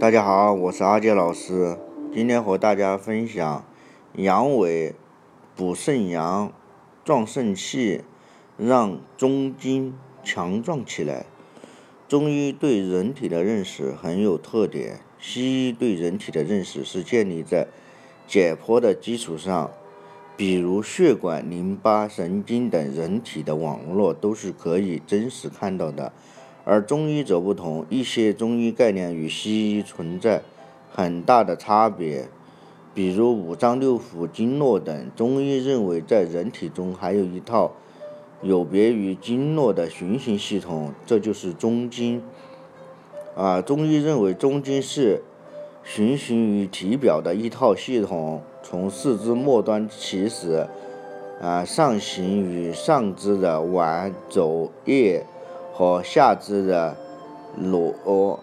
大家好，我是阿杰老师，今天和大家分享阳痿补肾阳、壮肾气，让中筋强壮起来。中医对人体的认识很有特点，西医对人体的认识是建立在解剖的基础上，比如血管、淋巴、神经等人体的网络都是可以真实看到的。而中医则不同，一些中医概念与西医存在很大的差别，比如五脏六腑、经络等。中医认为，在人体中还有一套有别于经络的循行系统，这就是中经。啊，中医认为中经是循行于体表的一套系统，从四肢末端起始，啊，上行于上肢的腕、肘、腋。和下肢的螺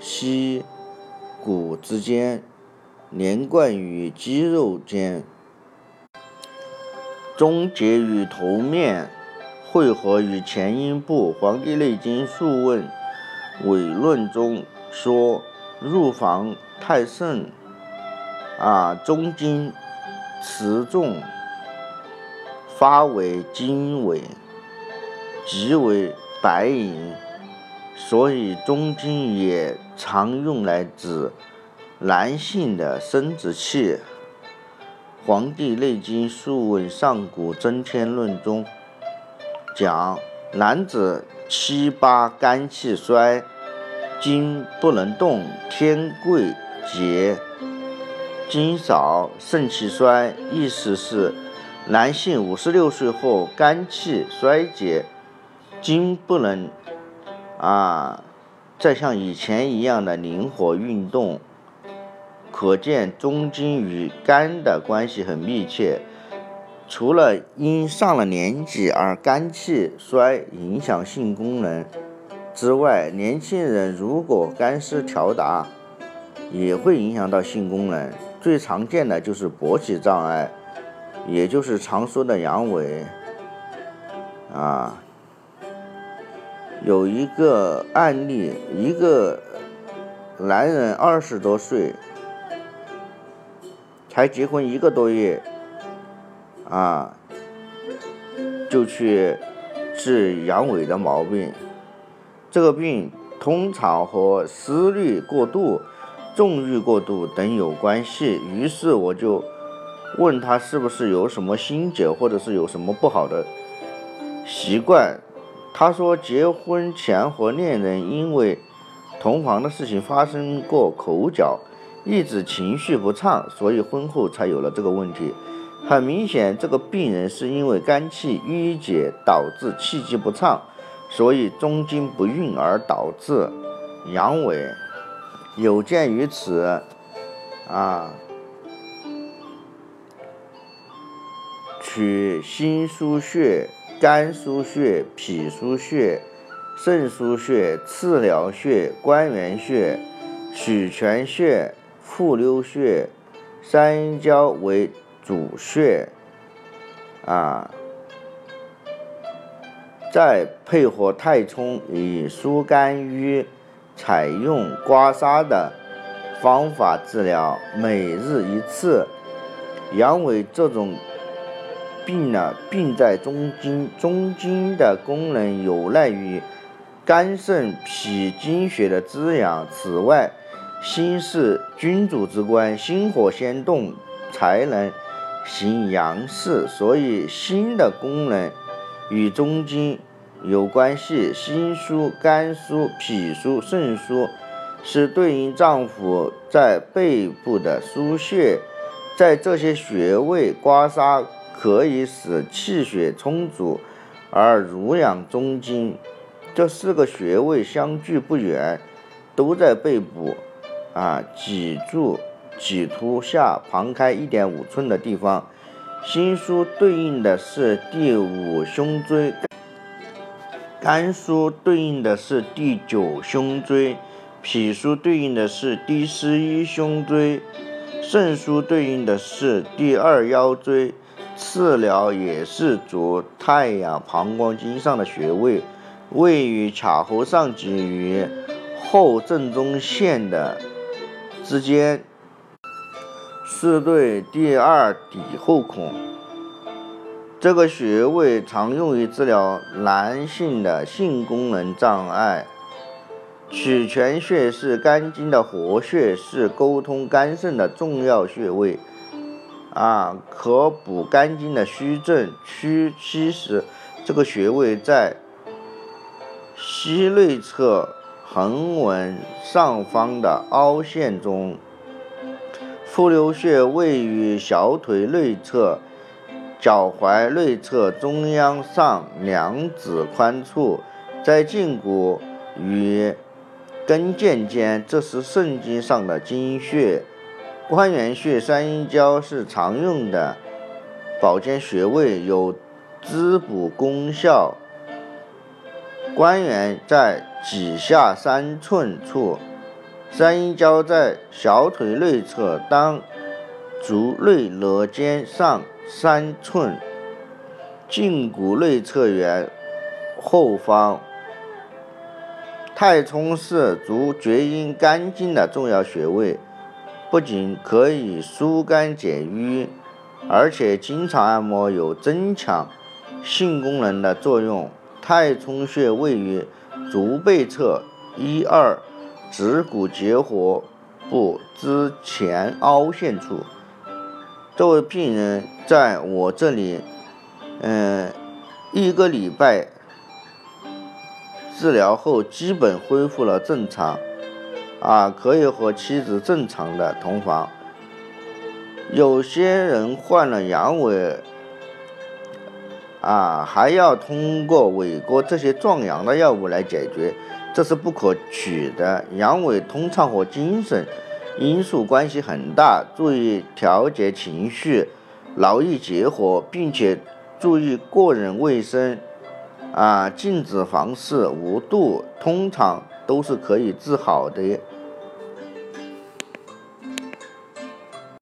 膝骨之间，连贯于肌肉间，终结于头面，汇合于前阴部。《黄帝内经·素问·伪论》中说：“入房太盛，啊，中经持重，发为经纬，即为。”白银，所以中经也常用来指男性的生殖器。《黄帝内经·素问·上古真天论》中讲，男子七八肝气衰，精不能动，天贵节，精少，肾气衰。意思是，男性五十六岁后肝气衰竭。筋不能啊，再像以前一样的灵活运动，可见中筋与肝的关系很密切。除了因上了年纪而肝气衰影响性功能之外，年轻人如果肝失调达，也会影响到性功能。最常见的就是勃起障碍，也就是常说的阳痿啊。有一个案例，一个男人二十多岁，才结婚一个多月，啊，就去治阳痿的毛病。这个病通常和思虑过度、纵欲过度等有关系。于是我就问他是不是有什么心结，或者是有什么不好的习惯。他说，结婚前和恋人因为同房的事情发生过口角，一直情绪不畅，所以婚后才有了这个问题。很明显，这个病人是因为肝气郁结导致气机不畅，所以中经不孕而导致阳痿。有鉴于此，啊，取心腧穴。肝腧穴、脾腧穴、肾腧穴、次髎穴、关元穴、曲泉穴、复溜穴、三阴交为主穴，啊，再配合太冲以疏肝瘀，采用刮痧的方法治疗，每日一次。阳痿这种。病呢，病在中经，中经的功能有赖于肝肾脾经血的滋养。此外，心是君主之官，心火先动，才能行阳事，所以心的功能与中经有关系。心疏、肝疏、脾疏、肾疏，是对应脏腑在背部的腧穴，在这些穴位刮痧。可以使气血充足而濡养中经，这四个穴位相距不远，都在背部，啊，脊柱脊突下旁开一点五寸的地方。心腧对应的是第五胸椎，肝腧对应的是第九胸椎，脾腧对应的是第十一胸椎，肾腧对应的是第二腰椎。次髎也是主太阳膀胱经上的穴位，位于髂后上棘与后正中线的之间，是对第二骶后孔。这个穴位常用于治疗男性的性功能障碍。曲泉穴是肝经的活穴，是沟通肝肾的重要穴位。啊，可补肝经的虚症。屈膝时，这个穴位在膝内侧横纹上方的凹陷中。复溜穴位于小腿内侧脚踝内侧中央上两指宽处，在胫骨与跟腱间，这是肾经上的经穴。关元穴、三阴交是常用的保健穴位，有滋补功效。关元在脊下三寸处，三阴交在小腿内侧，当足内肋间上三寸，胫骨内侧缘后方。太冲是足厥阴肝经的重要穴位。不仅可以疏肝解郁，而且经常按摩有增强性功能的作用。太冲穴位于足背侧一二趾骨结合部之前凹陷处。这位病人在我这里，嗯，一个礼拜治疗后，基本恢复了正常。啊，可以和妻子正常的同房。有些人患了阳痿，啊，还要通过伟哥这些壮阳的药物来解决，这是不可取的。阳痿通常和精神因素关系很大，注意调节情绪，劳逸结合，并且注意个人卫生，啊，禁止房事，无度，通常都是可以治好的。